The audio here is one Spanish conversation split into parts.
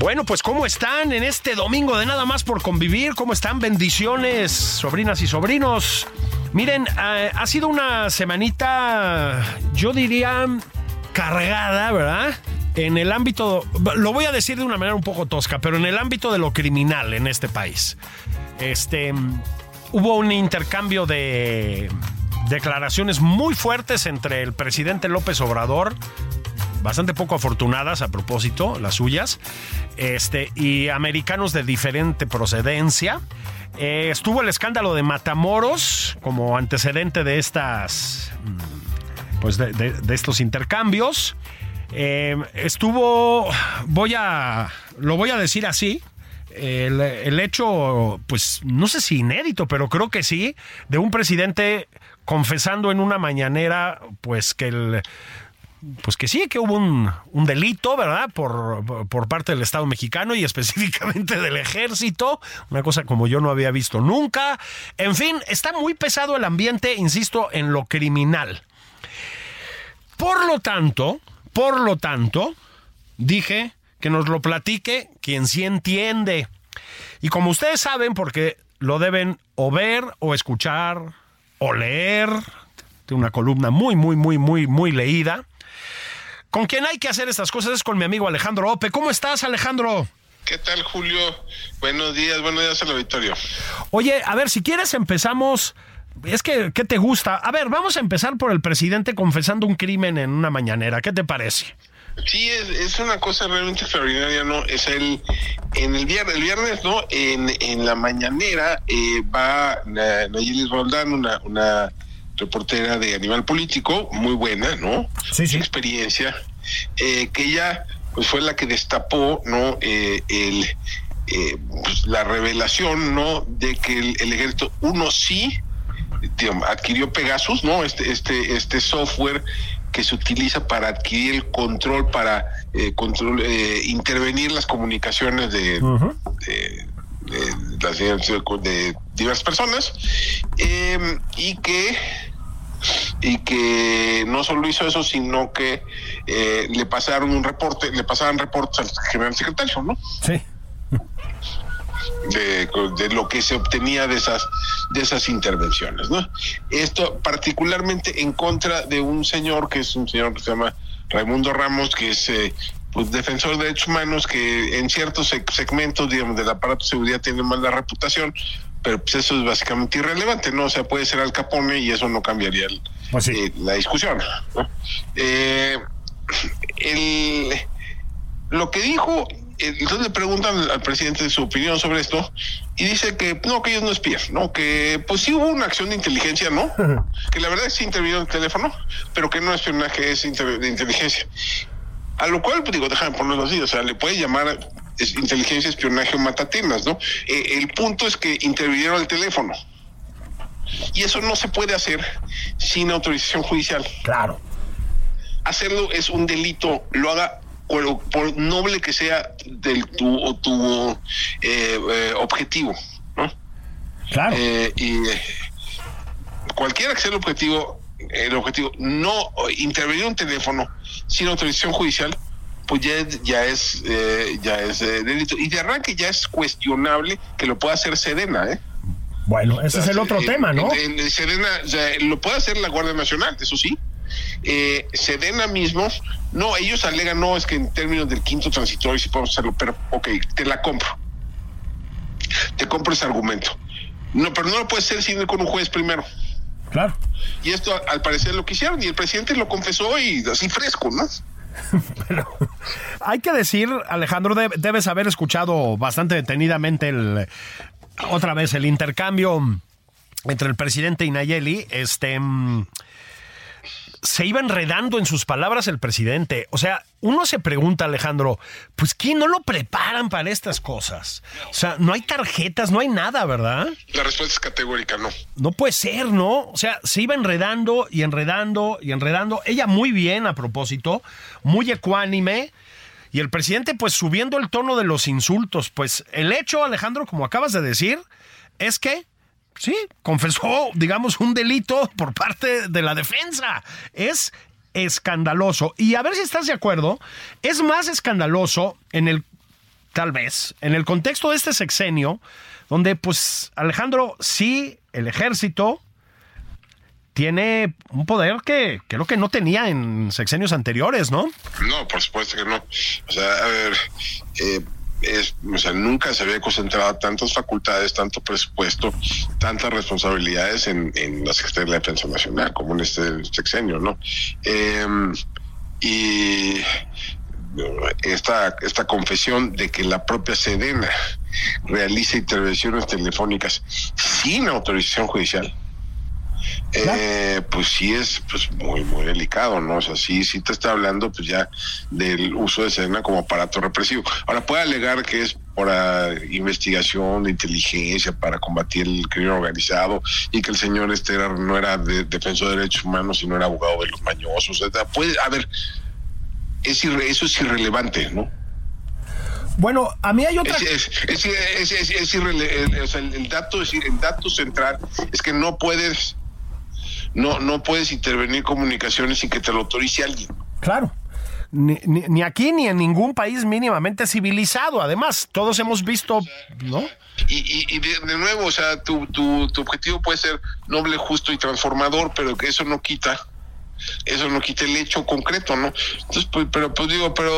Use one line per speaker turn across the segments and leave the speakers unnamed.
Bueno, pues ¿cómo están en este domingo de nada más por convivir? ¿Cómo están? Bendiciones, sobrinas y sobrinos. Miren, ha sido una semanita, yo diría, cargada, ¿verdad? En el ámbito, lo voy a decir de una manera un poco tosca, pero en el ámbito de lo criminal en este país. Este, hubo un intercambio de declaraciones muy fuertes entre el presidente López Obrador, bastante poco afortunadas a propósito, las suyas, este, y americanos de diferente procedencia. Eh, estuvo el escándalo de Matamoros como antecedente de estas, mm, pues de, de- estos intercambios. Eh, estuvo, voy a, lo voy a decir así, el, el hecho, pues no sé si inédito, pero creo que sí, de un presidente confesando en una mañanera, pues que el, pues que sí, que hubo un, delito, ¿verdad? Por, por parte del Estado mexicano y específicamente del ejército, una cosa como yo no había visto nunca. En fin, está muy pesado el ambiente, insisto, en lo criminal. Por lo tanto, por lo tanto, dije que nos lo platique quien sí entiende. Y como ustedes saben, porque lo deben o ver o escuchar o leer, de una columna muy, muy, muy, muy, muy leída. Con quien hay que hacer estas cosas es con mi amigo Alejandro Ope. ¿Cómo estás, Alejandro?
¿Qué tal, Julio? Buenos días, buenos días al auditorio.
Oye, a ver, si quieres empezamos. Es que, ¿qué te gusta? A ver, vamos a empezar por el presidente confesando un crimen en una mañanera. ¿Qué te parece?
Sí, es, es una cosa realmente extraordinaria, ¿no? Es el, en el viernes, el viernes, ¿no? En, en la mañanera eh, va Na- Nayeli Roldán, una, una reportera de Animal Político, muy buena, ¿no?
Sí, sí.
Experiencia, eh, que ella pues fue la que destapó, ¿no? Eh, el, eh, pues, la revelación, ¿no? De que el, el ejército, uno sí, digamos, adquirió Pegasus, ¿no? Este, este, este software que se utiliza para adquirir el control, para eh, control, eh, intervenir las comunicaciones de, de, de las de diversas personas, eh, y que y que no solo hizo eso, sino que eh, le pasaron un reporte, le pasaban reportes al general secretario, ¿no?
Sí.
de, de lo que se obtenía de esas de esas intervenciones, ¿no? Esto particularmente en contra de un señor que es un señor que se llama Raimundo Ramos, que es eh, pues defensor de derechos humanos, que en ciertos seg- segmentos, digamos, del aparato de seguridad tiene mala reputación, pero pues eso es básicamente irrelevante, ¿no? O sea, puede ser Al Capone y eso no cambiaría el-
Pues sí.
eh, la discusión. ¿no? Eh, el, lo que dijo, eh, entonces le preguntan al, presidente su opinión sobre esto y dice que no, que ellos no espían, ¿no? Que pues sí hubo una acción de inteligencia, ¿no? que la verdad es que sí intervino el teléfono, pero que no espionaje es de inteligencia. A lo cual, pues digo, déjame ponerlo así, o sea, le puede llamar es, inteligencia, espionaje o matatinas, ¿no? Eh, el punto es que intervinieron el teléfono. Y eso no se puede hacer sin autorización judicial
Claro.
hacerlo es un delito, lo haga por noble que sea del tu, tu eh, objetivo, ¿no?
Claro.
y cualquiera que sea el objetivo, el objetivo, no intervenir un teléfono sin autorización judicial, pues ya, ya es ya es delito. Y de arranque ya es cuestionable que lo pueda hacer Sedena, ¿eh?
Bueno, ese es el otro tema, ¿no?
En, Sedena, lo puede hacer la Guardia Nacional, eso sí. Eh, Sedena mismos, no, ellos alegan, no, es que en términos del quinto transitorio sí podemos hacerlo, pero ok, te la compro. Te compro ese argumento. No, pero no lo puede ser sin ir con un juez primero.
Claro.
Y esto al parecer lo quisieron y el presidente lo confesó y así fresco, ¿no?
Pero hay que decir, Alejandro, debes haber escuchado bastante detenidamente el, otra vez el intercambio entre el presidente y Nayeli, este mm, se iba enredando en sus palabras el presidente. O sea, uno se pregunta, Alejandro, pues ¿quién no lo preparan para estas cosas? O sea, no hay tarjetas, no hay nada, ¿verdad?
La respuesta es categórica, no.
No puede ser, ¿no? O sea, se iba enredando y enredando y enredando. Ella muy bien a propósito, muy ecuánime. Y el presidente, pues subiendo el tono de los insultos. Pues el hecho, Alejandro, como acabas de decir, es que sí, confesó, digamos, un delito por parte de la defensa. Es escandaloso. Y a ver si estás de acuerdo, es más escandaloso en el, tal vez, en el contexto de este sexenio, donde pues Alejandro, sí, el ejército tiene un poder que creo que no tenía en sexenios anteriores, ¿no?
No, por supuesto que no. O sea, a ver, eh, es, o sea, nunca se había concentrado tantas facultades, tanto presupuesto, tantas responsabilidades en, en la Secretaría de Defensa Nacional como en este sexenio, ¿no? Em, y esta, esta confesión de que la propia Sedena realiza intervenciones telefónicas sin autorización judicial eh, pues sí es pues muy muy delicado, ¿no? O sea, sí, sí te está hablando pues ya del uso de Sedena como aparato represivo. Ahora puede alegar que es para investigación de inteligencia para combatir el crimen organizado y que el señor este no era de, defensor de derechos humanos sino era abogado de los mañosos. Puede, a ver, es eso es irrelevante, ¿no?
Bueno, a mí hay otra.
Es, es, es, o sea, el, dato, el dato central es que no puedes no, no puedes intervenir comunicaciones sin que te lo autorice alguien.
Claro. Ni, aquí ni en ningún país mínimamente civilizado. Además, todos hemos visto, ¿no?
Y, y, de, nuevo, o sea, tu, tu, tu objetivo puede ser noble, justo y transformador, pero que eso no quita, eso no quita el hecho concreto, ¿no? Entonces, pues, pero pues digo, pero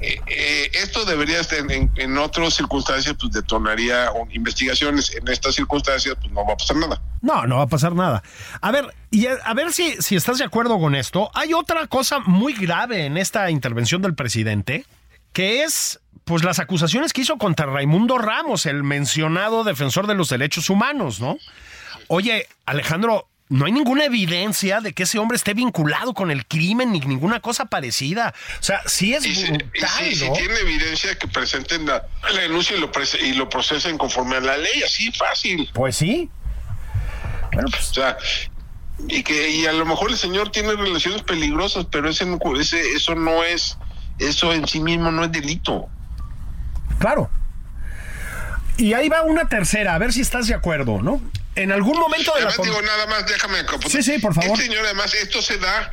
eh, eh, esto debería estar en, en, otras circunstancias, pues detonaría investigaciones. En estas circunstancias, pues no va a pasar nada.
No, no va a pasar nada. A ver, y a, ver si, si estás de acuerdo con esto. Hay otra cosa muy grave en esta intervención del presidente, que es pues las acusaciones que hizo contra Raimundo Ramos, el mencionado defensor de los derechos humanos, ¿no? Oye, Alejandro, no hay ninguna evidencia de que ese hombre esté vinculado con el crimen ni ninguna cosa parecida. O sea, sí es
y si, tiene evidencia que presenten la, denuncia y lo, y lo procesen conforme a la ley, así fácil.
Pues sí.
Bueno, pues. O sea, y que y a lo mejor el señor tiene relaciones peligrosas, pero ese, ese eso no es eso en sí mismo no es delito.
Claro. Y ahí va una tercera, a ver si estás de acuerdo, ¿no? En algún momento de
además, digo nada más, déjame.
Sí, sí, por favor.
Este señor, además, esto se da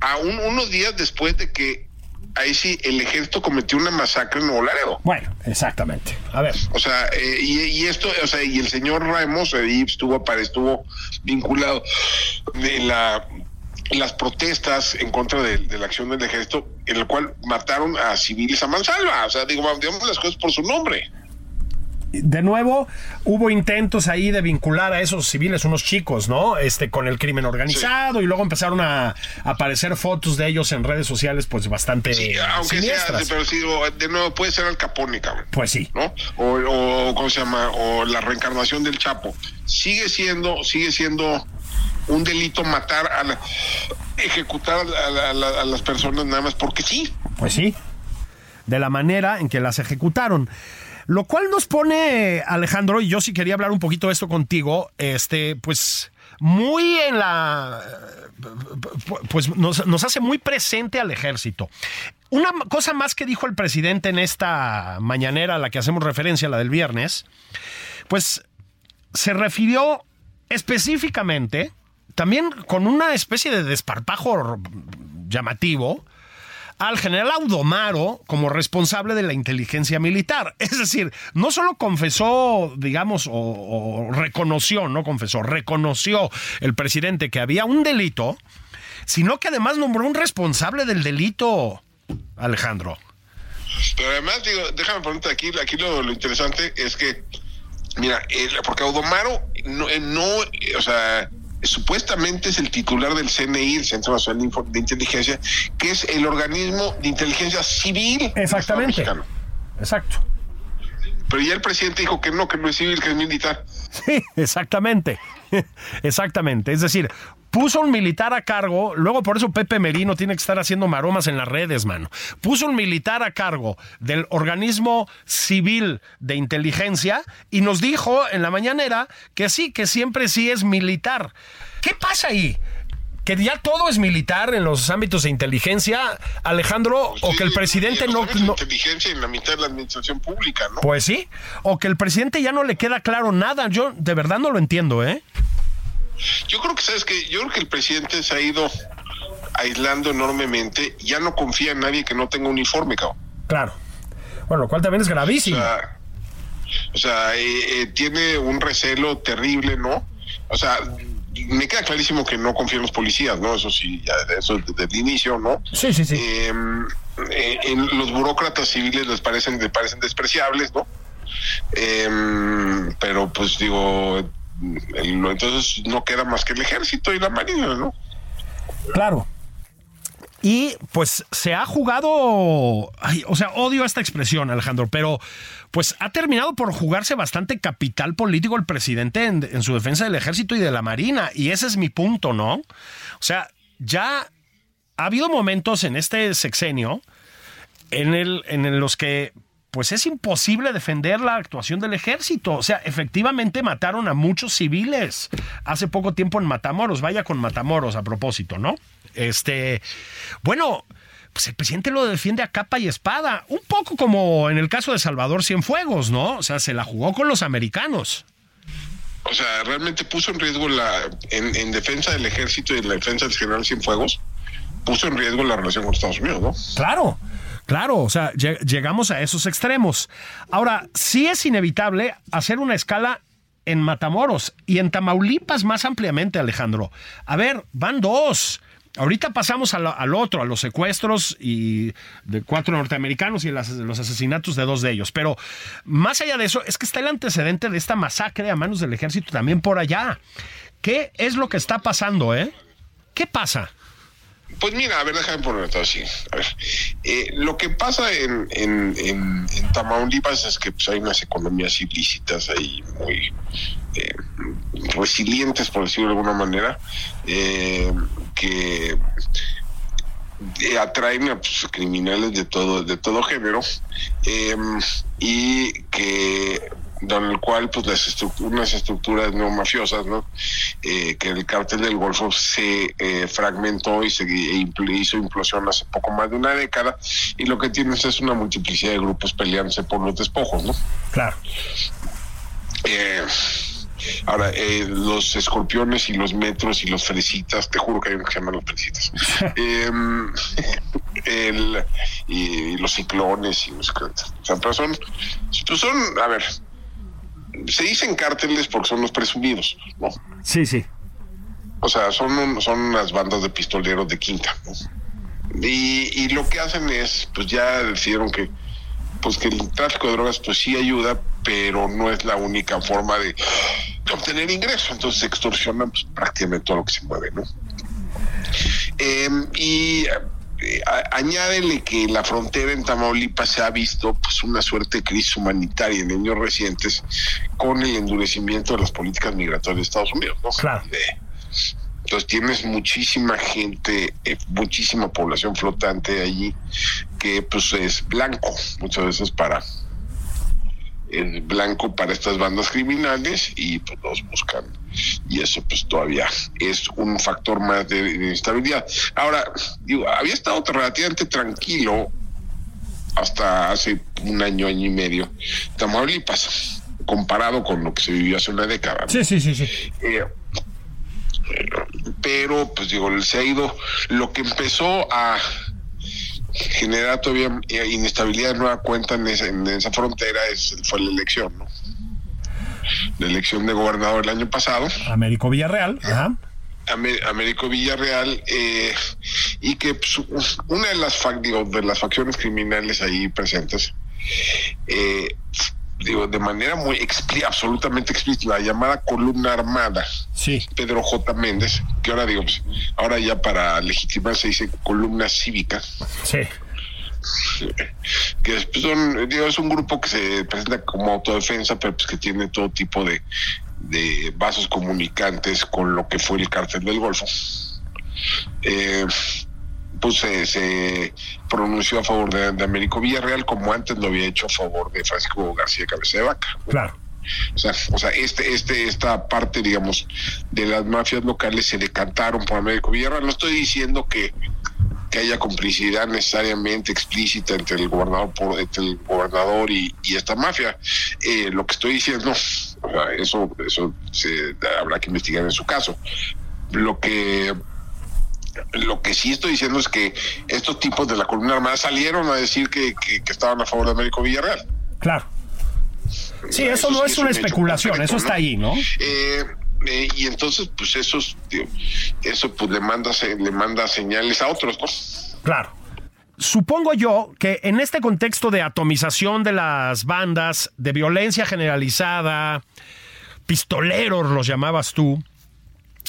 a unos días después de que ahí sí el ejército cometió una masacre en Nuevo Laredo.
Bueno, exactamente. A ver.
O sea, eh, y, esto, o sea, y el señor Ramos ahí estuvo, estuvo vinculado de la las protestas en contra de, de, la acción del ejército, en el cual mataron a civiles a mansalva. O sea, digo, digamos las cosas por su nombre
de nuevo, hubo intentos ahí de vincular a esos civiles, unos chicos, ¿no? Este, con el crimen organizado y luego empezaron a, aparecer fotos de ellos en redes sociales, pues bastante.
Sí, aunque sea, pero sí, de nuevo puede ser el Capone,
Pues sí.
¿No? O, ¿cómo se llama? O la reencarnación del Chapo. Sigue siendo, sigue siendo un delito matar a la, ejecutar a las personas nada más porque sí.
Pues sí. De la manera en que las ejecutaron. Lo cual nos pone, Alejandro, y yo sí quería hablar un poquito de esto contigo, este, pues muy en la... pues nos, nos hace muy presente al ejército. Una cosa más que dijo el presidente en esta mañanera a la que hacemos referencia, la del viernes, pues se refirió específicamente, también con una especie de desparpajo llamativo, al general Audomaro como responsable de la inteligencia militar. Es decir, no solo confesó, digamos, o, reconoció, no confesó, reconoció el presidente que había un delito, sino que además nombró un responsable del delito, Alejandro.
Pero además, digo, déjame preguntar aquí, aquí lo, interesante es que, mira, porque Audomaro no, no, o sea, supuestamente es el titular del CNI, el Centro Nacional de Inteligencia, que es el organismo de inteligencia civil.
Exactamente. Exacto.
Pero ya el presidente dijo que no, que no es civil, que es militar.
Sí, exactamente. Exactamente. Es decir, puso un militar a cargo, luego por eso Pepe Merino tiene que estar haciendo maromas en las redes, mano. Puso un militar a cargo del organismo civil de inteligencia y nos dijo en la mañanera que sí, que siempre sí es militar. ¿Qué pasa ahí? Que ya todo es militar en los ámbitos de inteligencia, Alejandro, o que el presidente no,
no, inteligencia en la mitad de la administración pública, ¿no?
Pues sí, o que el presidente ya no le queda claro nada. Yo de verdad no lo entiendo, ¿eh?
Yo creo que sabes que yo creo que el presidente se ha ido aislando enormemente, ya no confía en nadie que no tenga uniforme, cabrón.
Claro. Bueno, lo cual también es gravísimo.
O sea, eh, eh, tiene un recelo terrible, ¿no? O sea, me queda clarísimo que no confía en los policías, ¿no? Eso sí, ya eso desde el inicio, ¿no?
Sí, sí, sí.
Em, eh, en los burócratas civiles les parecen, les parecen despreciables, ¿no? Em, pero pues digo, entonces no queda más que el ejército y la marina, ¿no?
Claro. Y pues se ha jugado, o sea, odio esta expresión, Alejandro, pero pues ha terminado por jugarse bastante capital político el presidente en, su defensa del ejército y de la marina. Y ese es mi punto, ¿no? O sea, ya ha habido momentos en este sexenio en, el, en los que pues es imposible defender la actuación del ejército. O sea, efectivamente mataron a muchos civiles hace poco tiempo en Matamoros. Vaya con Matamoros a propósito, ¿no? Este, bueno, pues el presidente lo defiende a capa y espada, un poco como en el caso de Salvador Cienfuegos, ¿no? O sea, se la jugó con los americanos.
O sea, realmente puso en riesgo la, en, defensa del ejército y en la defensa del general Cienfuegos, puso en riesgo la relación con Estados Unidos, ¿no?
Claro. Claro, o sea, llegamos a esos extremos. Ahora, sí es inevitable hacer una escala en Matamoros y en Tamaulipas más ampliamente, Alejandro. A ver, van dos. Ahorita pasamos al, otro, a los secuestros y de cuatro norteamericanos y los asesinatos de dos de ellos. Pero más allá de eso, es que está el antecedente de esta masacre a manos del ejército también por allá. ¿Qué es lo que está pasando, eh? ¿Qué pasa?
Pues mira, a ver, déjame ponerlo así. A ver, eh, lo que pasa en, Tamaulipas es que pues, hay unas economías ilícitas ahí muy eh, resilientes, por decirlo de alguna manera, eh, que atraen a pues, criminales de todo de todo género y que don el cual pues las estructuras, unas estructuras no mafiosas, ¿no? Eh, que el cártel del Golfo se eh, fragmentó y se e hizo implosión hace poco más de una década y lo que tienes es una multiplicidad de grupos peleándose por los despojos, ¿no?
Claro.
Eh, ahora, los escorpiones y los metros y los fresitas, te juro que hay uno que se llama los fresitas. Em, y, los ciclones y los... O sea, pero son, pues son, a ver, se dicen cárteles porque son los presumidos, ¿no?
Sí, sí.
O sea, son, son unas bandas de pistoleros de quinta, ¿no? Y, lo que hacen es, pues ya decidieron que, pues que el tráfico de drogas, pues sí ayuda, pero no es la única forma de, obtener ingresos. Entonces extorsionan pues, prácticamente todo lo que se mueve, ¿no? Em, y eh, añádele que la frontera en Tamaulipas se ha visto pues una suerte de crisis humanitaria en años recientes con el endurecimiento de las políticas migratorias de Estados Unidos, ¿no?
Claro.
Entonces tienes muchísima gente, eh, muchísima población flotante allí que pues es blanco muchas veces para es blanco para estas bandas criminales y pues los buscan y eso pues todavía es un factor más de, inestabilidad. Ahora, digo, había estado relativamente tranquilo hasta hace un año, año y medio, Tamaulipas, comparado con lo que se vivió hace una década.
Sí, sí, sí, sí.
Eh, pero, pues digo, se ha ido, lo que empezó a generar todavía inestabilidad de nueva cuenta en esa, en esa frontera es, fue la elección, ¿no? La elección de gobernador el año pasado.
Américo Villarreal, ajá.
Américo Villarreal eh, y que pues, una de las de las facciones criminales ahí presentes eh, digo de manera muy absolutamente explícita la llamada columna armada.
Sí.
Pedro J. Méndez que ahora digo pues, ahora ya para legitimar se dice columna cívica.
Sí.
Que es, pues, digo, es un grupo que se presenta como autodefensa, pero pues que tiene todo tipo de, de vasos comunicantes con lo que fue el cártel del Golfo. Eh, pues se, pronunció a favor de, Américo Villarreal como antes lo había hecho a favor de Francisco García Cabeza de Vaca.
Claro.
O sea, o sea, este, este, esta parte, digamos, de las mafias locales se decantaron por Américo Villarreal. No estoy diciendo que, que haya complicidad necesariamente explícita entre el gobernador por, entre el gobernador y, esta mafia. Eh, lo que estoy diciendo, o sea, eso, eso se, habrá que investigar en su caso. Lo que lo que sí estoy diciendo es que estos tipos de la columna armada salieron a decir que, estaban a favor de Américo Villarreal.
Claro. Sí, eso, no es, una especulación, eso está ahí, ¿no?
Eh, eh, y entonces, pues eso, eso pues le manda, le manda señales a otros, ¿no?
Claro. Supongo yo que en este contexto de atomización de las bandas, de violencia generalizada, pistoleros los llamabas tú,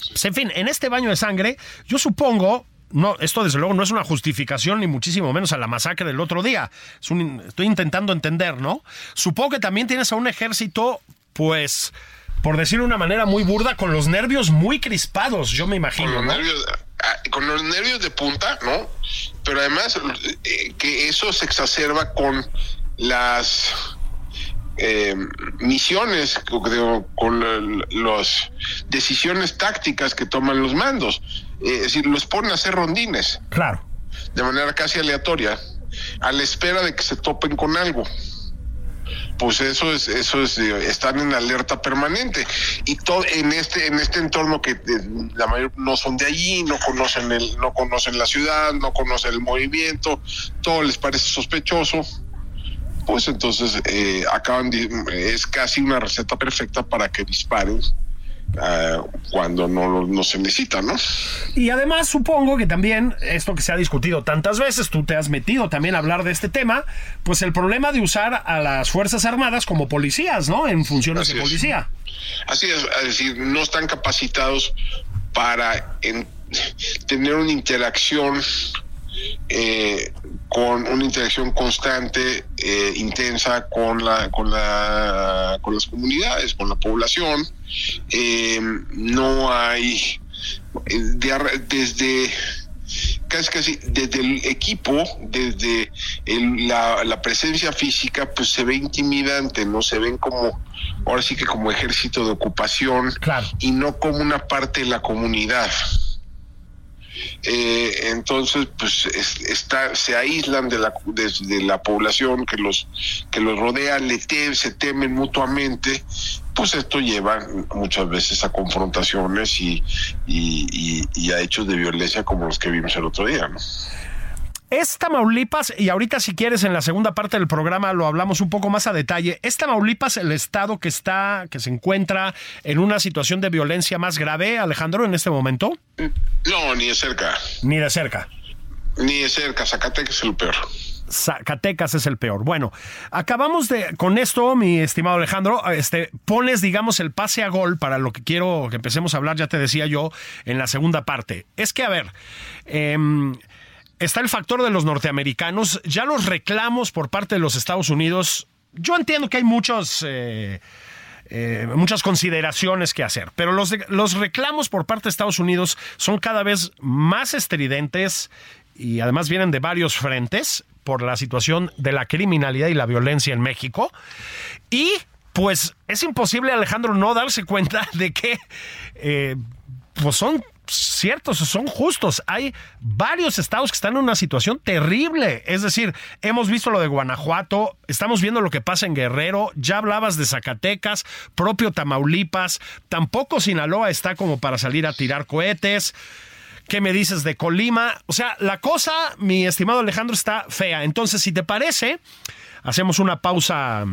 pues, en fin, en este baño de sangre, yo supongo, no, esto desde luego no es una justificación ni muchísimo menos a la masacre del otro día. estoy intentando entender, ¿no? Supongo que también tienes a un ejército, pues, por decirlo de una manera muy burda, con los nervios muy crispados, yo me imagino.
Con
los,
nervios, ah, con los nervios de punta, ¿no? Pero además eh, que eso se exacerba con las eh, misiones, con las decisiones tácticas que toman los mandos. Eh, es decir, los ponen a hacer rondines.
Claro.
De manera casi aleatoria, a la espera de que se topen con algo. Pues eso es, eso es, están en alerta permanente. Y todo en este, en este entorno que eh, la mayor no son de allí, no conocen el, no conocen la ciudad, no conocen el movimiento, todo les parece sospechoso pues entonces eh, acaban es casi una receta perfecta para que disparen ah, cuando no, no se necesita, ¿no?
Y además supongo que también esto que se ha discutido tantas veces, tú te has metido también a hablar de este tema, pues el problema de usar a las Fuerzas Armadas como policías, ¿no? En funciones de policía.
Así es, es decir, no están capacitados para tener una interacción eh, con una interacción constante, eh, intensa con la, con la, con las comunidades, con la población. Eh, no hay desde casi casi desde el equipo, desde la, la, presencia física, pues se ve intimidante, no se ven como, ahora sí que como ejército de ocupación y no como una parte de la comunidad. Eh, entonces pues está, se aíslan de la, de, la población que los, que los rodea, le se temen mutuamente, pues esto lleva muchas veces a confrontaciones y, y, a hechos de violencia como los que vimos el otro día. ¿no?
Es Tamaulipas, y ahorita si quieres en la segunda parte del programa lo hablamos un poco más a detalle, ¿es Tamaulipas el estado que está, que se encuentra en una situación de violencia más grave, Alejandro, en este momento?
No, ni de cerca.
Ni de cerca.
Ni de cerca, Zacatecas es el peor.
Zacatecas es el peor. Bueno, acabamos de con esto, mi estimado Alejandro, este pones digamos el pase a gol para lo que quiero que empecemos a hablar, ya te decía yo en la segunda parte. Es que a ver, eh, está el factor de los norteamericanos, ya los reclamos por parte de los Estados Unidos. Yo entiendo que hay muchos... Eh, eh, muchas consideraciones que hacer, pero los, los reclamos por parte de Estados Unidos son cada vez más estridentes y además vienen de varios frentes por la situación de la criminalidad y la violencia en México. Y pues es imposible, Alejandro, no darse cuenta de que eh, pues son ciertos, son justos. Hay varios estados que están en una situación terrible. Es decir, hemos visto lo de Guanajuato, estamos viendo lo que pasa en Guerrero, ya hablabas de Zacatecas, propio Tamaulipas, tampoco Sinaloa está como para salir a tirar cohetes. ¿Qué me dices de Colima? O sea, la cosa, mi estimado Alejandro, está fea. Entonces, si te parece, hacemos una pausa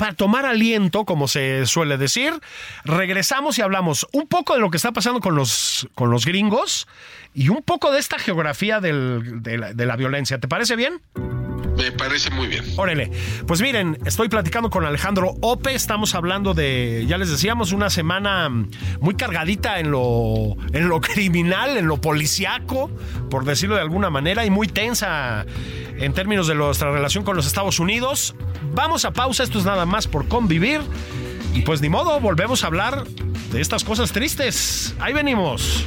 para tomar aliento, como se suele decir. Regresamos y hablamos un poco de lo que está pasando con los, con los gringos y un poco de esta geografía de la violencia. ¿Te parece bien?
Me parece muy bien.
Órale, pues miren, estoy platicando con Alejandro Ope, estamos hablando de, ya les decíamos, una semana muy cargadita en lo, en lo criminal, en lo policiaco, por decirlo de alguna manera, y muy tensa en términos de nuestra relación con los Estados Unidos. Vamos a pausa, esto es nada más por convivir, y pues ni modo, volvemos a hablar de estas cosas tristes. Ahí venimos.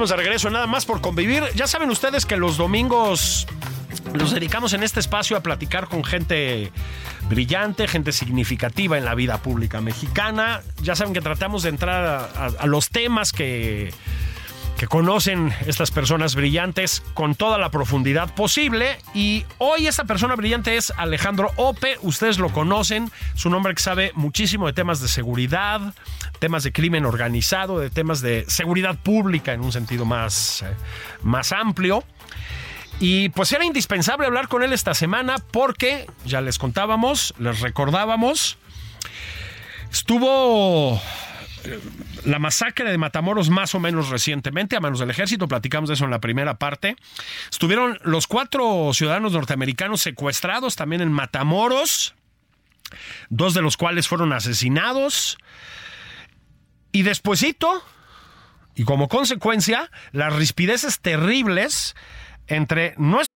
Estamos de regreso, nada más por convivir. Ya saben ustedes que los domingos los dedicamos en este espacio a platicar con gente brillante, gente significativa en la vida pública mexicana. Ya saben que tratamos de entrar a los temas que, que conocen estas personas brillantes con toda la profundidad posible. Y hoy esta persona brillante es Alejandro Ope. Ustedes lo conocen. Es un hombre que sabe muchísimo de temas de seguridad, temas de crimen organizado, de temas de seguridad pública en un sentido más, eh, más amplio. Y pues era indispensable hablar con él esta semana porque, ya les contábamos, les recordábamos, estuvo la masacre de Matamoros más o menos recientemente a manos del ejército, platicamos de eso en la primera parte. Estuvieron los cuatro ciudadanos norteamericanos secuestrados también en Matamoros, dos de los cuales fueron asesinados. Y despuesito, y como consecuencia, las rispideces terribles entre nuestros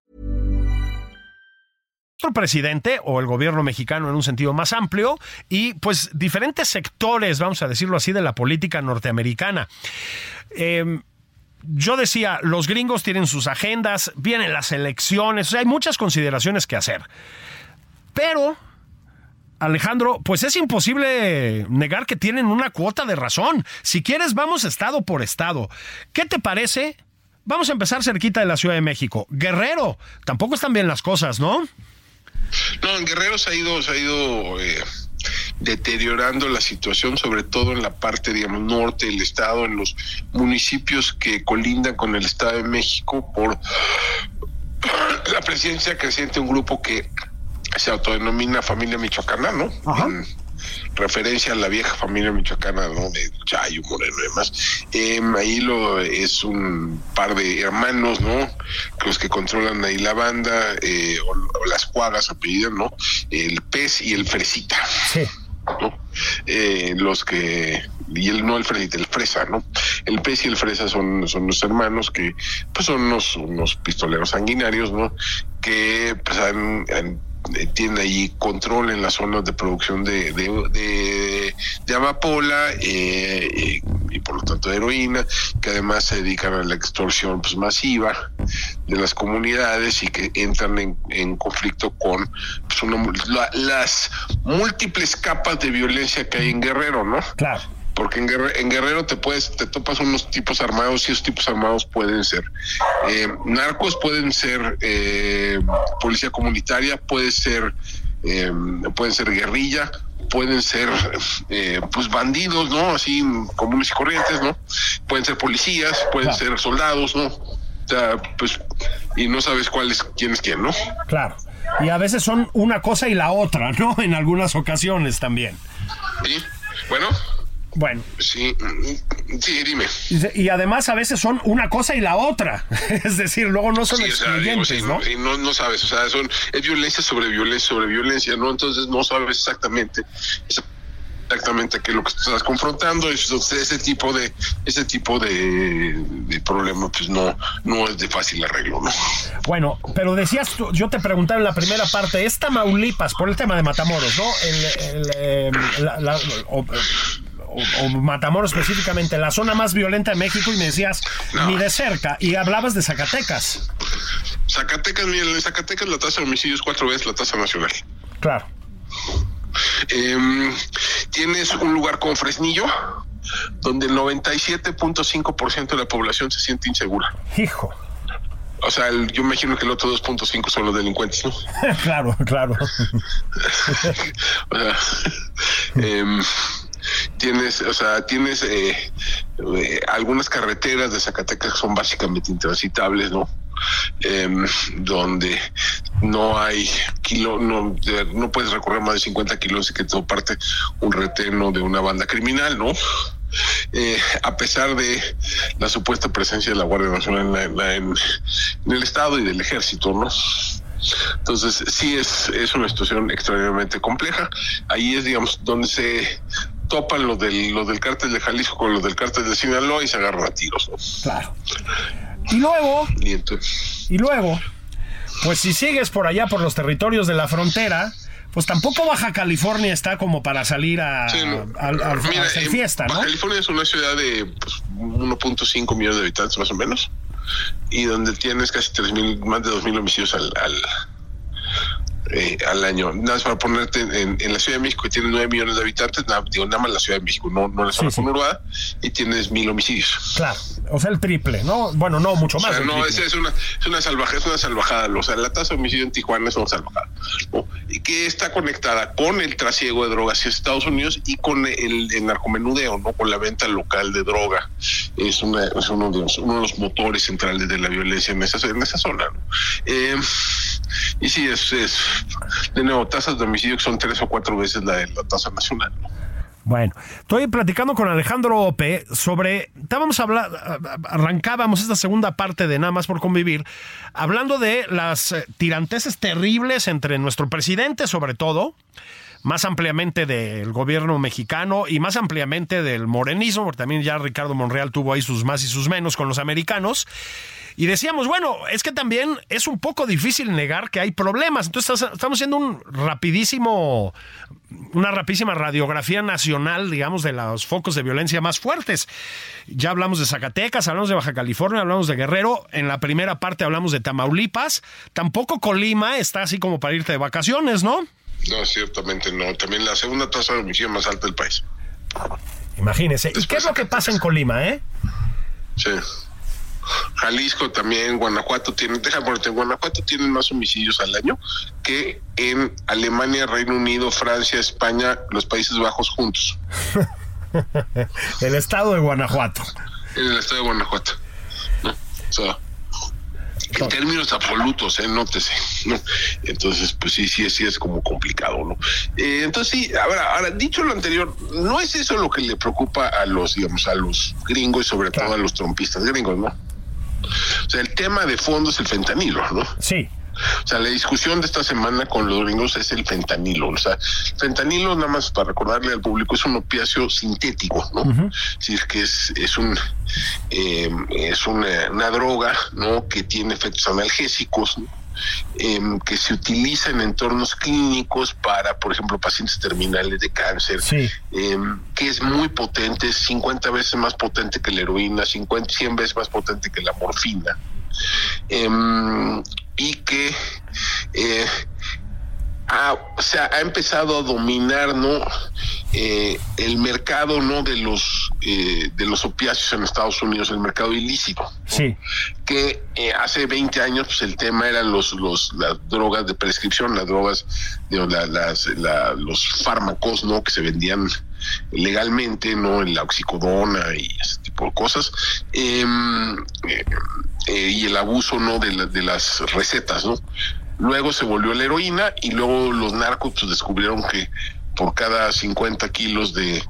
Presidente o el gobierno mexicano en un sentido más amplio y pues diferentes sectores, vamos a decirlo así, de la política norteamericana. Eh, yo decía, los gringos tienen sus agendas, vienen las elecciones, o sea, hay muchas consideraciones que hacer. Pero, Alejandro, pues es imposible negar que tienen una cuota de razón. Si quieres, vamos estado por estado. ¿Qué te parece? Vamos a empezar cerquita de la Ciudad de México. Guerrero, tampoco están bien las cosas, ¿no?
No, en Guerrero se ha ido, se ha ido eh, deteriorando la situación, sobre todo en la parte, digamos, norte del estado, en los municipios que colindan con el Estado de México, por la presencia creciente de un grupo que se autodenomina familia michoacana, ¿no? En referencia a la vieja familia michoacana, ¿no? De Chayo, Moreno y demás. Em, ahí lo es un par de hermanos, ¿no? Los que controlan ahí la banda, eh, o, o las cuagas apellidas, ¿no? El pez y el fresita.
Sí.
¿no? Eh, los que y el no el fresita, el fresa, ¿no? El pez y el fresa son, son los hermanos que pues son unos, unos pistoleros sanguinarios, ¿no? Que pues han, han eh, tienen ahí control en las zonas de producción de, de, de, de amapola eh, y, por lo tanto de heroína, que además se dedican a la extorsión pues, masiva de las comunidades y que entran en, en conflicto con pues, una, la- las múltiples capas de violencia que hay en Guerrero, ¿no?
Claro.
Porque en Guerrero, en Guerrero te puedes te topas unos tipos armados y esos tipos armados pueden ser eh, narcos pueden ser eh, policía comunitaria puede ser eh, pueden ser guerrilla pueden ser pues bandidos no así comunes y corrientes no pueden ser policías pueden
Claro.
ser soldados no o sea pues y no sabes cuál es quién es quién no
Claro. Y a veces son una cosa y la otra, ¿no? En algunas ocasiones también.
sí bueno
Bueno,
sí sí dime
y y además a veces son una cosa y la otra. Es decir, luego no son
Sí, o sea, digo,
excluyentes,
sí,
¿no?
no, no sabes, o sea, son, es violencia sobre violencia sobre violencia, ¿no? Entonces no sabes exactamente exactamente qué es lo que estás confrontando, es- ese tipo de ese tipo de, de problema pues no no es de fácil arreglo, ¿no?
Bueno, pero decías tú, yo te preguntaba en la primera parte, es Tamaulipas, por el tema de Matamoros, ¿no? El, el, eh, la- o- o Matamoros específicamente, la zona más violenta de México, y me decías,
No.
ni de cerca, y hablabas de Zacatecas.
Zacatecas, mira, en Zacatecas la tasa de homicidios es cuatro veces la tasa nacional.
Claro.
Em, tienes un lugar como Fresnillo, donde el 97.5% de la población se siente insegura.
Hijo.
O sea, el- yo imagino que el otro 2.5 son los delincuentes, ¿no?
claro, claro.
O sea, em, tienes, o sea, tienes eh, eh, algunas carreteras de Zacatecas que son básicamente intransitables, ¿no? Em, donde no hay kilo, no, de- no puedes recorrer más de 50 kilos y que todo parte un reteno de una banda criminal, ¿no? Eh, a pesar de la supuesta presencia de la Guardia Nacional en, la- en la- en el Estado y del Ejército, ¿no? Entonces, sí es, es una situación extraordinariamente compleja. Ahí es, digamos, donde se topan los del, los del cártel de Jalisco con los del cártel de Sinaloa y se agarran a tiros, ¿no?
Claro. Y luego,
Y entonces,
y luego, pues si sigues por allá por los territorios de la frontera, pues tampoco Baja California está como para salir a,
sí, no.
a- a- a
Mira,
hacer fiesta, ¿no?
Baja California es una ciudad de pues, 1.5 millones de habitantes más o menos y donde tienes casi 3.000, más de 2.000 homicidios al, al, eh, al año. Nada más para ponerte en, en la Ciudad de México, que tiene 9 millones de habitantes, nada, digo, nada más la Ciudad de México, no, no la zona
Sí, sí.
conurbada, y tienes mil homicidios.
Claro, o sea, el triple, ¿no? Bueno, no, mucho
O
más.
sea,
del
no, es, es una, es una salvaje, es una salvajada. O sea, la tasa de homicidio en Tijuana es una salvajada. ¿no? Y que está conectada con el trasiego de drogas hacia Estados Unidos y con el, el narcomenudeo, ¿no? Con la venta local de droga. Es, una, es uno, de los, uno de los motores centrales de la violencia en esa, en esa zona, ¿no? Eh, y sí, es, es, de nuevo, tasas de homicidio que son tres o cuatro veces la, la tasa nacional, ¿no?
Bueno, estoy platicando con Alejandro Ope sobre. Estábamos hablando. Arrancábamos esta segunda parte de Nada más por convivir, hablando de las eh, tiranteses terribles entre nuestro presidente, sobre todo, más ampliamente del gobierno mexicano y más ampliamente del morenismo, porque también ya Ricardo Monreal tuvo ahí sus más y sus menos con los americanos. Y decíamos, bueno, es que también es un poco difícil negar que hay problemas. Entonces estamos haciendo un rapidísimo, una rapidísima radiografía nacional, digamos, de los focos de violencia más fuertes. Ya hablamos de Zacatecas, hablamos de Baja California, hablamos de Guerrero. En la primera parte hablamos de Tamaulipas. Tampoco Colima está así como para irte de vacaciones, ¿no?
No, ciertamente no. También la segunda tasa de homicidio más alta del país.
Imagínese. ¿Y qué es lo que pasa en Colima, eh?
Sí. Jalisco también, Guanajuato tiene, déjame ponerte, en Guanajuato tienen más homicidios al año que en Alemania, Reino Unido, Francia, España, los Países Bajos juntos.
el estado de Guanajuato.
En el estado de Guanajuato. ¿no? O sea, en términos absolutos, ¿eh? nótese, ¿no? Entonces, pues sí, sí, sí es como complicado, ¿no? Eh, entonces, sí, ahora, ahora, dicho lo anterior, no es eso lo que le preocupa a los, digamos, a los gringos y sobre todo a los trompistas gringos, ¿no? O sea, el tema de fondo es el fentanilo, ¿no?
Sí.
O sea, la discusión de esta semana con los gringos es el fentanilo. O sea, fentanilo, nada más para recordarle al público, es un opiáceo sintético, ¿no? Es que es, es un eh, es una, una, droga, ¿no? Que tiene efectos analgésicos, ¿no? Eh, que se utiliza en entornos clínicos para, por ejemplo, pacientes terminales de cáncer,
sí.
eh, que es muy potente, es 50 veces más potente que la heroína, 50, 100 veces más potente que la morfina, y que eh, ha, o sea, ha empezado a dominar no eh, el mercado no de los eh, de los opiáceos en Estados Unidos el mercado ilícito. ¿no?
sí.
Que eh, hace 20 años pues el tema eran los los las drogas de prescripción las drogas digo, la, las la, los fármacos no que se vendían legalmente no la oxicodona y ese tipo de cosas. Em, y el abuso no de, la, de las recetas no luego se volvió la heroína y luego los narcos pues, descubrieron que por cada 50 kilos de,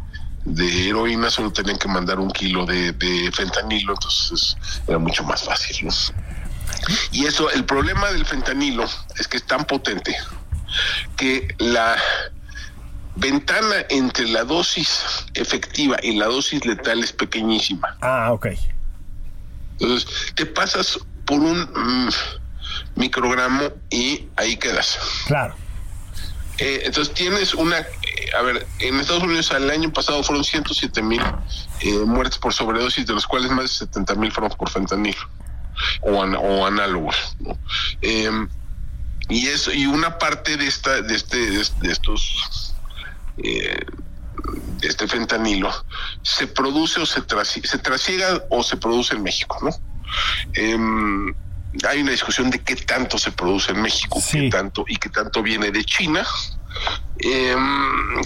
de heroína solo tenían que mandar un kilo de, de fentanilo, entonces era mucho más fácil. ¿no? Y eso, el problema del fentanilo es que es tan potente que la ventana entre la dosis efectiva y la dosis letal es pequeñísima.
Ah, ok.
Entonces, te pasas por un... Mmm, microgramo y ahí quedas.
Claro.
Eh, entonces tienes una, eh, a ver, en Estados Unidos al año pasado fueron 107 mil eh, muertes por sobredosis, de los cuales más de 70 mil fueron por fentanilo o, an, o análogos. ¿no? y eso y una parte de esta, de este, de, estos de este fentanilo se produce o se, se trasiega o se produce en México, ¿no? Hay una discusión de qué tanto se produce en México,
Sí.
qué tanto y qué tanto viene de China, eh,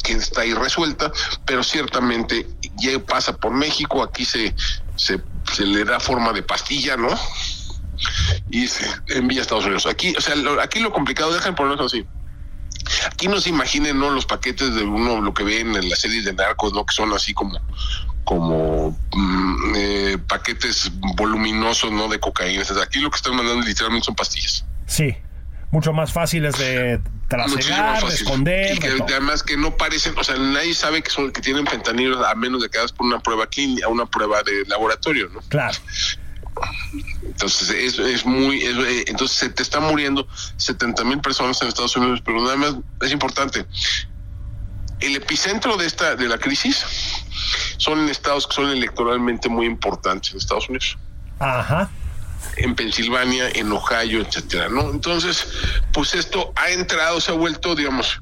que está ahí resuelta, pero ciertamente ya pasa por México, aquí se, se, se le da forma de pastilla, ¿no? Y se envía a Estados Unidos. Aquí, o sea, lo, aquí lo complicado, dejen ponerlo así. Aquí no se imaginen, ¿no? Los paquetes de uno, lo que ven en las series de narcos, ¿no? Que son así como como mm, eh, paquetes voluminosos, ¿no? De cocaína. Sea, aquí lo que están mandando literalmente son pastillas.
Sí. Mucho más fáciles de trasegar, de esconder.
Y que
de
además que no parecen, o sea, nadie sabe que son que tienen fentanilo a menos de que hagas por una prueba clínica, una prueba de laboratorio, ¿no?
Claro.
Entonces es, es muy, es, eh, entonces se te están muriendo 70 mil personas en Estados Unidos, pero nada más es importante. El epicentro de esta, de la crisis son estados que son electoralmente muy importantes en Estados Unidos.
Ajá.
En Pensilvania, en Ohio, etcétera, ¿no? Entonces, pues esto ha entrado, se ha vuelto, digamos,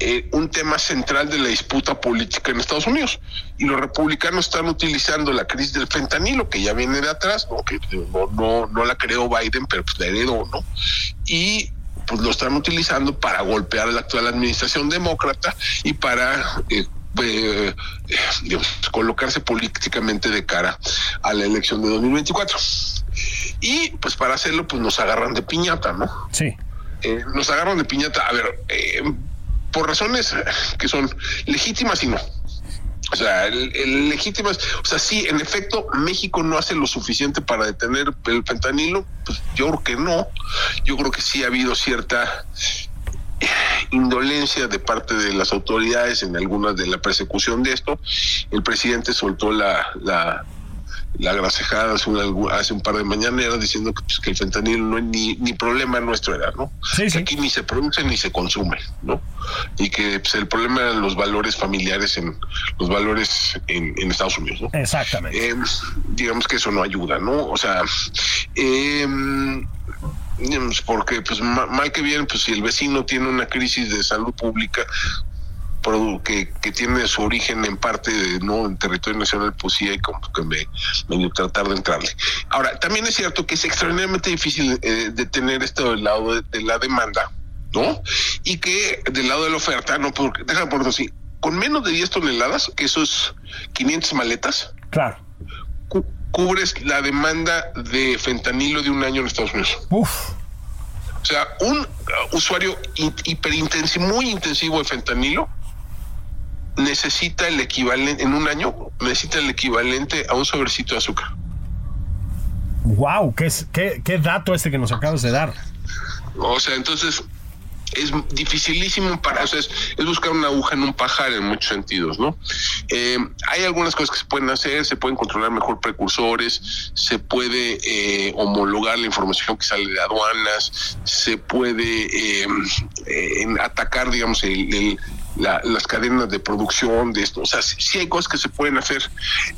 eh, un tema central de la disputa política en Estados Unidos. Y los republicanos están utilizando la crisis del fentanilo, que ya viene de atrás, ¿no? que no, no, no la creó Biden, pero pues la heredó, ¿no? Y pues lo están utilizando para golpear a la actual administración demócrata y para eh, eh, digamos, colocarse políticamente de cara a la elección de 2024. Y pues para hacerlo, pues nos agarran de piñata, ¿no?
Sí.
Eh, nos agarran de piñata, a ver, eh, por razones que son legítimas y no. O sea, el, el legítimas, o sea, sí, en efecto, México no hace lo suficiente para detener el fentanilo, pues yo creo que no. Yo creo que sí ha habido cierta indolencia de parte de las autoridades en algunas de la persecución de esto. El presidente soltó la la grasejada hace, hace un par de mañaneras diciendo que, pues, que el fentanilo no es ni, ni problema nuestro era, ¿no?
Sí,
que aquí ni se produce ni se consume, ¿no? Y que pues, el problema eran los valores familiares en los valores en, en Estados Unidos, ¿no?
Exactamente.
Eh, digamos que eso no ayuda, ¿no? O sea, eh, porque pues mal que bien, pues si el vecino tiene una crisis de salud pública, que, que, tiene su origen en parte de, no en territorio nacional, pues sí hay como que me, me tratar de entrarle. Ahora, también es cierto que es extraordinariamente difícil eh, de tener esto del lado de, de, la demanda, ¿no? Y que del lado de la oferta, no, porque, déjame ponerlo así, con menos de 10 toneladas, que esos 500 maletas,
claro.
Cu cubres la demanda de fentanilo de un año en Estados Unidos.
Uf.
O sea, un uh, usuario hiperintensivo, muy intensivo de fentanilo, necesita el equivalente, en un año, necesita el equivalente a un sobrecito de azúcar.
Wow, ¿qué, es, qué, qué dato este que nos acabas de dar?
O sea, entonces es dificilísimo para, o sea, es, es, buscar una aguja en un pajar en muchos sentidos, ¿no? Eh, hay algunas cosas que se pueden hacer, se pueden controlar mejor precursores, se puede eh, homologar la información que sale de aduanas, se puede eh, atacar, digamos, el, el la, las cadenas de producción de esto. O sea, sí, sí hay cosas que se pueden hacer,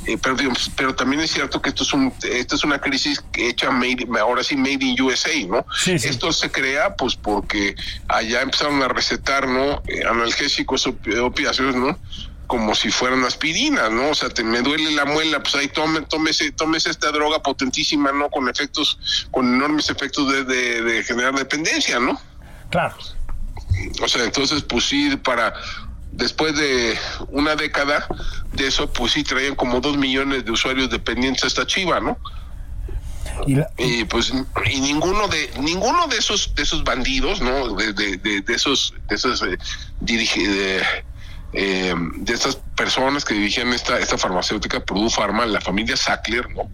eh, pero, digamos, pero también es cierto que esto es un, esto es una crisis hecha made, ahora sí made in USA, ¿no?
Sí, sí.
Esto se crea pues porque allá empezaron a recetar, ¿no? Eh, analgésicos, opiáceos, ¿no? como si fueran aspirinas, ¿no? O sea, te me duele la muela, pues ahí tome, tómese, tómese esta droga potentísima, ¿no? Con efectos, con enormes efectos de, de, de generar dependencia, ¿no?
Claro.
O sea, entonces, pues sí, para después de una década de eso, pues sí traían como dos millones de usuarios dependientes a esta chiva, ¿no?
Y, la...
y, pues y ninguno de ninguno de esos de esos bandidos, ¿no? De, de, de, de esos de esos eh, dirige, de, eh, de estas personas que dirigían esta esta farmacéutica Purdue Pharma, la familia Sackler, ¿no?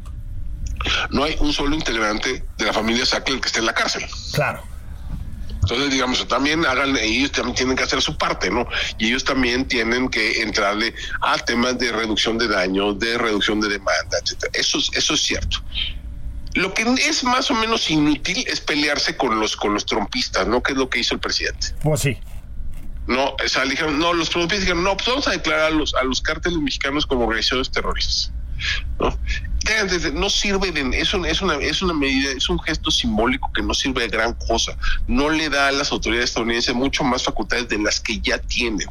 No hay un solo integrante de la familia Sackler que esté en la cárcel.
Claro.
Entonces, digamos, también hagan, ellos también tienen que hacer su parte, ¿no? Y ellos también tienen que entrarle a temas de reducción de daños, de reducción de demanda, etcétera. Eso, eso es cierto. Lo que es más o menos inútil es pelearse con los con los trompistas, ¿no? Que es lo que hizo el presidente.
Pues sí.
No, o sea, dijeron, no, los trompistas dijeron, no, pues vamos a declarar a los, a los cárteles mexicanos como organizaciones terroristas. ¿No? no sirve de es una, es una es una medida es un gesto simbólico que no sirve de gran cosa. No le da a las autoridades estadounidenses mucho más facultades de las que ya tienen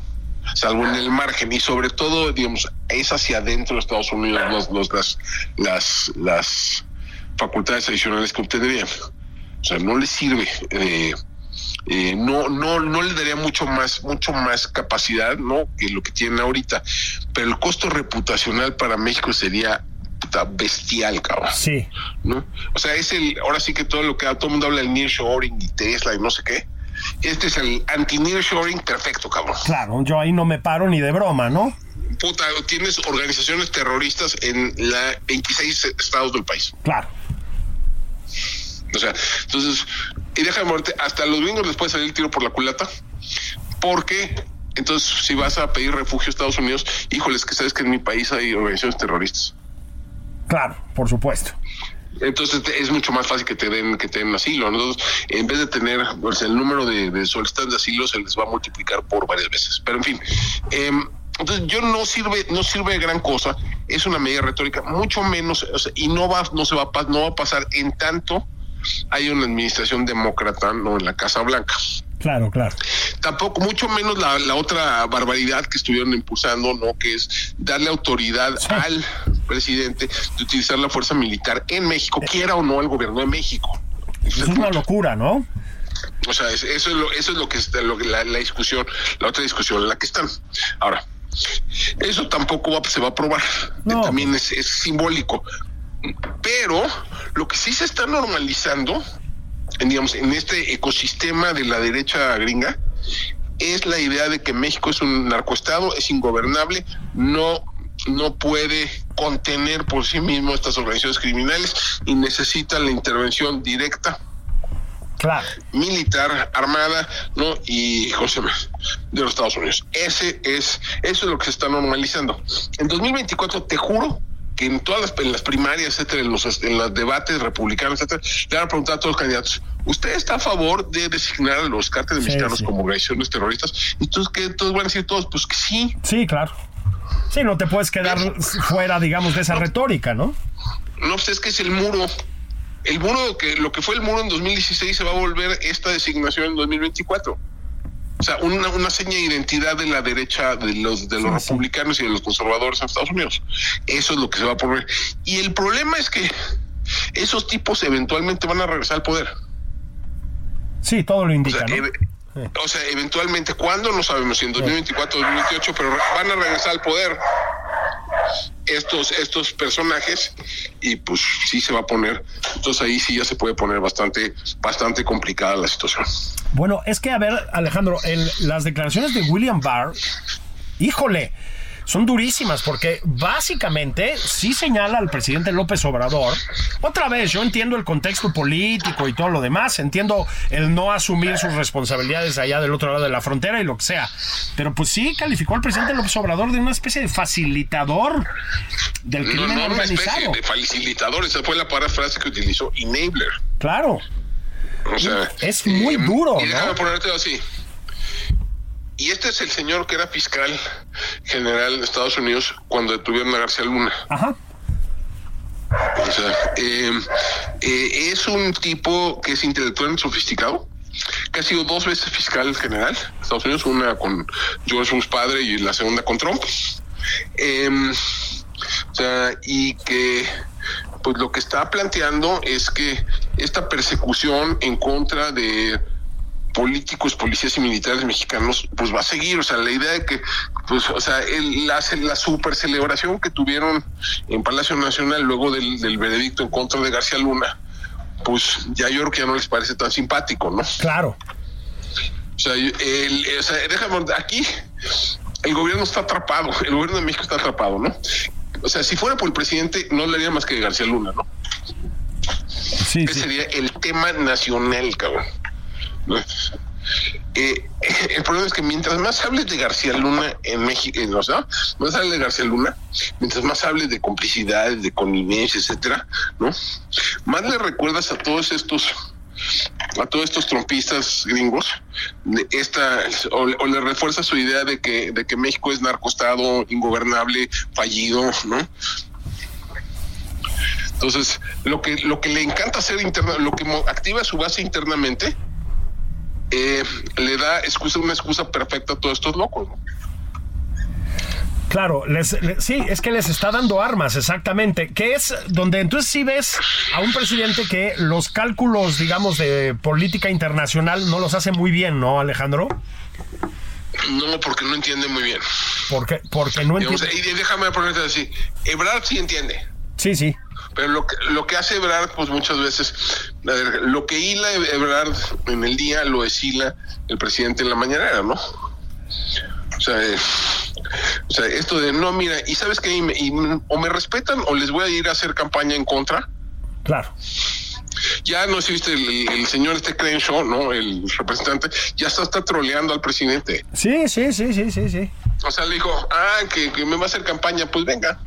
salvo en el margen. Y sobre todo digamos es hacia adentro de Estados Unidos los las las las facultades adicionales que obtendrían o sea no le sirve eh, eh, no, no, no le daría mucho más, mucho más capacidad, ¿no? Que lo que tienen ahorita. Pero el costo reputacional para México sería bestial, cabrón.
Sí.
¿No? O sea, es el, ahora sí que todo lo que todo el mundo habla del nearshoring y Tesla y no sé qué. Este es el anti-nearshoring perfecto, cabrón.
Claro, yo ahí no me paro ni de broma, ¿no?
Puta, tienes organizaciones terroristas en la 26 estados del país.
Claro.
O sea, entonces, y déjame muerte, hasta los gringos les puede salir el tiro por la culata, porque entonces si vas a pedir refugio a Estados Unidos, híjoles, que sabes que en mi país hay organizaciones terroristas.
Claro, por supuesto.
Entonces es mucho más fácil que te den que te den asilo. Entonces, en vez de tener pues, el número de, de solicitantes de asilo, se les va a multiplicar por varias veces. Pero en fin, eh, entonces yo no sirve no sirve de gran cosa. Es una medida retórica, mucho menos, o sea, y no va no se va a no va a pasar en tanto hay una administración demócrata no en la Casa Blanca.
Claro, claro.
Tampoco, mucho menos la, la, otra barbaridad que estuvieron impulsando, ¿no? Que es darle autoridad sí. al presidente de utilizar la fuerza militar en México, quiera o no el gobierno de México.
Es una locura, ¿no?
O sea, eso es lo, eso es lo que es lo, la, la discusión, la otra discusión en la que están. Ahora, eso tampoco va, se va a aprobar. No. También es, es simbólico. Pero lo que sí se está normalizando, en, digamos, en este ecosistema de la derecha gringa, es la idea de que México es un narcoestado, es ingobernable, no, no puede contener por sí mismo estas organizaciones criminales y necesita la intervención directa
Claro.
militar, armada, ¿no? Y José de los Estados Unidos. Ese es, eso es lo que se está normalizando. En 2024, te juro que en todas las, en las primarias, etcétera, en los, en los debates republicanos, etcétera, le van a preguntar a todos los candidatos, ¿usted está a favor de designar a los cárteles
Sí,
mexicanos
sí.
como organizaciones terroristas? Entonces, que Todos van a decir todos, pues que sí.
Sí, claro. Sí, no te puedes quedar fuera, digamos, de esa retórica, ¿no?
No, pues es que es el muro. El muro, que lo que fue el muro en 2016 se va a volver esta designación en 2024. O sea, una, una seña de identidad de la derecha, de los, de los
Sí, sí.
republicanos y de los conservadores en Estados Unidos. Eso es lo que se va a poner. Y el problema es que esos tipos eventualmente van a regresar al poder.
Sí, todo lo
O sea,
indica, ¿no?
o sea, eventualmente, ¿cuándo? No sabemos, si en 2024 o 2028, pero van a regresar al poder estos, estos personajes y pues sí se va a poner. Entonces ahí sí ya se puede poner bastante, bastante complicada la situación.
Bueno, es que, a ver, Alejandro, el- las declaraciones de William Barr, híjole, son durísimas porque básicamente sí señala al presidente López Obrador. Otra vez, yo entiendo el contexto político y todo lo demás, entiendo el no asumir sus responsabilidades allá del otro lado de la frontera y lo que sea, pero pues sí calificó al presidente López Obrador de una especie de facilitador del crimen
no
organizado.
de facilitador, esa fue la para frase que utilizó, enabler.
Claro.
O sea,
Es muy duro,
Y déjame
¿no?
ponértelo así. Y este es el señor que era fiscal general de Estados Unidos cuando detuvieron a García Luna.
Ajá.
O sea, eh, eh, es un tipo que es intelectualmente sofisticado, que ha sido dos veces fiscal general de Estados Unidos, una con George Bush padre y la segunda con Trump. Eh, o sea, y que pues lo que está planteando es que esta persecución en contra de políticos, policías y militares mexicanos, pues va a seguir. O sea, la idea de que, pues, o sea, el- la, la super celebración que tuvieron en Palacio Nacional luego del, del veredicto en contra de García Luna, pues ya yo creo que ya no les parece tan simpático, ¿no?
Claro.
O sea, el, o sea, déjame, aquí el gobierno está atrapado, el gobierno de México está atrapado, ¿no? O sea, si fuera por el presidente, no le haría más que García Luna, ¿no?
Sí,
Ese
sí.
sería el tema nacional, cabrón. ¿No? Eh, el problema es que mientras más hables de García Luna en México, eh, o sea, más hables de García Luna, mientras más hables de complicidades, de connivencia, etcétera, ¿no? Más le recuerdas a todos estos a todos estos trompistas gringos esta o, o le refuerza su idea de que de que México es narcostado ingobernable fallido no entonces lo que lo que le encanta hacer interna lo que activa su base internamente eh, le da excusa una excusa perfecta a todos estos locos ¿no?
Claro, les, le- sí, es que les está dando armas, exactamente. Que es donde entonces sí ves a un presidente que los cálculos, digamos, de política internacional no los hace muy bien, ¿no, Alejandro?
no porque no entiende muy bien
Porque, porque no
Digamos,
entiende.
y déjame ponerte así Ebrard sí entiende
Sí, sí.
Pero lo que, lo que hace Ebrard, pues muchas veces, a ver, lo que hila Ebrard en el día lo deshila el presidente en la mañanera, ¿no? O sea, eh, o sea, esto de no, mira, y sabes que o me respetan o les voy a ir a hacer campaña en contra.
Claro.
Ya no viste el, el señor este Crenshaw, ¿no? El representante, ya está, está troleando al presidente.
Sí, sí, sí, sí, sí, sí.
O sea, le dijo, ah, que, que me va a hacer campaña, pues venga.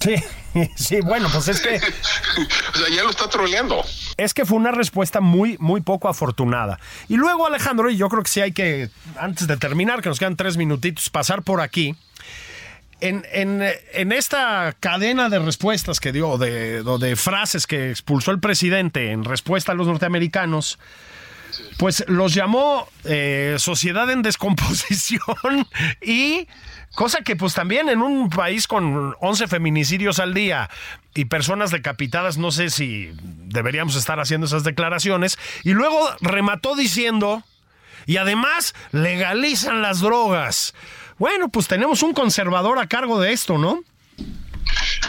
Sí, sí, bueno, pues es que
o sea, ya lo está troleando.
es que fue una respuesta muy, muy poco afortunada. Y luego, Alejandro, y yo creo que sí hay que, antes de terminar, que nos quedan tres minutitos, pasar por aquí. En, en, en esta cadena de respuestas que dio, de, de frases que expulsó el presidente en respuesta a los norteamericanos, pues los llamó eh, sociedad en descomposición y cosa que pues también en un país con 11 feminicidios al día y personas decapitadas, no sé si deberíamos estar haciendo esas declaraciones. Y luego remató diciendo, y además legalizan las drogas. Bueno, pues tenemos un conservador a cargo de esto, ¿no?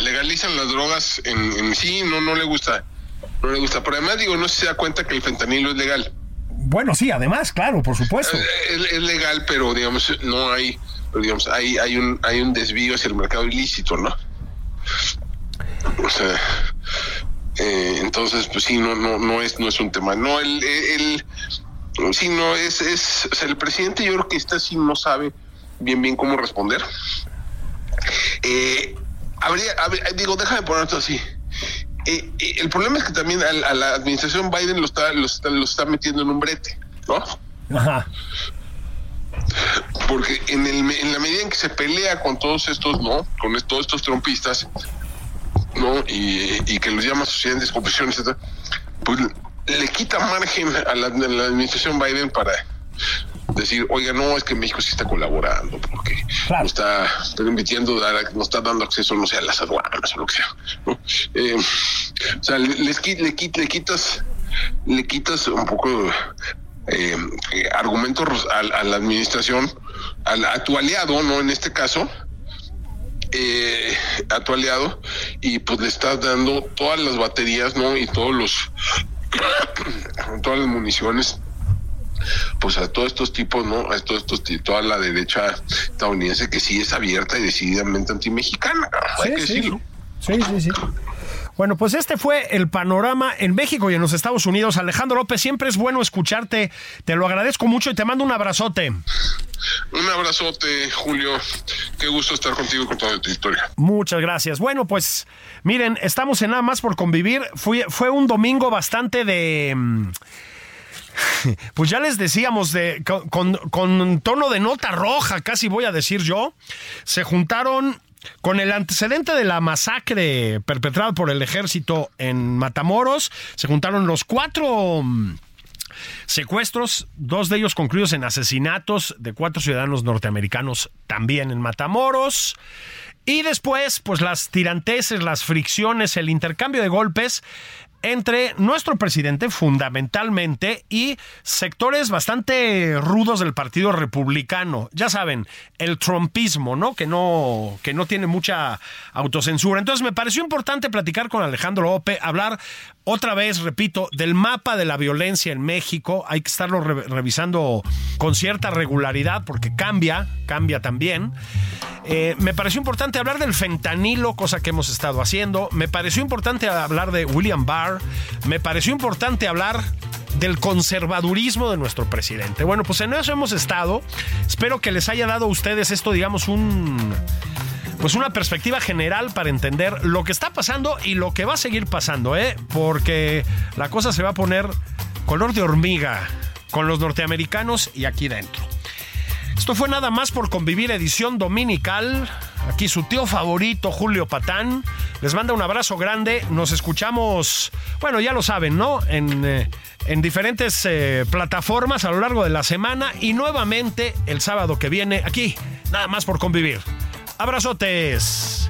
legalizan las drogas en, en sí, no, no le gusta. No le gusta. Pero además, digo, no se da cuenta que el fentanilo es legal.
Bueno, sí, además, claro, por supuesto.
Es, es legal, pero digamos, no hay, digamos, hay, hay un, hay un desvío hacia el mercado ilícito, ¿no? O sea, Eh, entonces, pues sí, no, no, no es, no es un tema. No, el, el, sí, no es, es, el presidente yo creo que está así no sabe bien bien cómo responder. Eh, habría, digo, déjame ponerlo así. Eh, eh, el problema es que también a, la administración Biden lo está, lo está, lo está metiendo en un brete, ¿no? Ajá. Porque en, el, en la medida en que se pelea con todos estos, ¿no? Con todos estos trompistas, ¿no? Y, que los llama sociedad en descompresión, etcétera, pues le quita margen a la, a la administración Biden para decir, oiga, no, es que México sí está colaborando, porque nos está permitiendo dar, nos está dando acceso, no sé, a las aduanas o lo que sea. Eh, o sea, le, le, quitas, le quitas un poco eh, argumentos a, la administración, a, tu aliado, ¿no? En este caso, eh, a tu aliado, y pues le estás dando todas las baterías, ¿no? Y todos los, todas las municiones pues a todos estos tipos, ¿no? A todos estos, toda la derecha estadounidense que sí es abierta y decididamente antimexicana, hay que decirlo.
Sí, sí, sí. Bueno, pues este fue el panorama en México y en los Estados Unidos. Alejandro López, siempre es bueno escucharte. Te lo agradezco mucho y te mando un abrazote.
Un abrazote, Julio. Qué gusto estar contigo con toda tu historia.
Muchas gracias. Bueno, pues miren, estamos en nada más por convivir. Fue, fue un domingo bastante de mm, pues ya les decíamos, de, con, tono de nota roja, casi voy a decir yo, se juntaron con el antecedente de la masacre perpetrada por el ejército en Matamoros, se juntaron los cuatro mm, secuestros, dos de ellos concluidos en asesinatos de cuatro ciudadanos norteamericanos también en Matamoros. Y después, pues las tiranteses, las fricciones, el intercambio de golpes entre nuestro presidente fundamentalmente y sectores bastante rudos del Partido Republicano. Ya saben, el trumpismo, ¿no? Que no que no tiene mucha autocensura. Entonces me pareció importante platicar con Alejandro López, hablar otra vez, repito, del mapa de la violencia en México. Hay que estarlo revisando con cierta regularidad porque cambia, cambia también. Eh, me pareció importante hablar del fentanilo, cosa que hemos estado haciendo. Me pareció importante hablar de William Barr. Me pareció importante hablar del conservadurismo de nuestro presidente. Bueno, pues en eso hemos estado. Espero que les haya dado a ustedes esto, digamos, un pues una perspectiva general para entender lo que está pasando y lo que va a seguir pasando, ¿eh? Porque la cosa se va a poner color de hormiga con los norteamericanos y aquí dentro. Esto fue nada más por convivir edición dominical. Aquí su tío favorito, Julio Patán. Les manda un abrazo grande. Nos escuchamos, bueno, ya lo saben, ¿no? En, eh, diferentes eh, plataformas a lo largo de la semana y nuevamente el sábado que viene aquí, nada más por convivir. Abrazotes.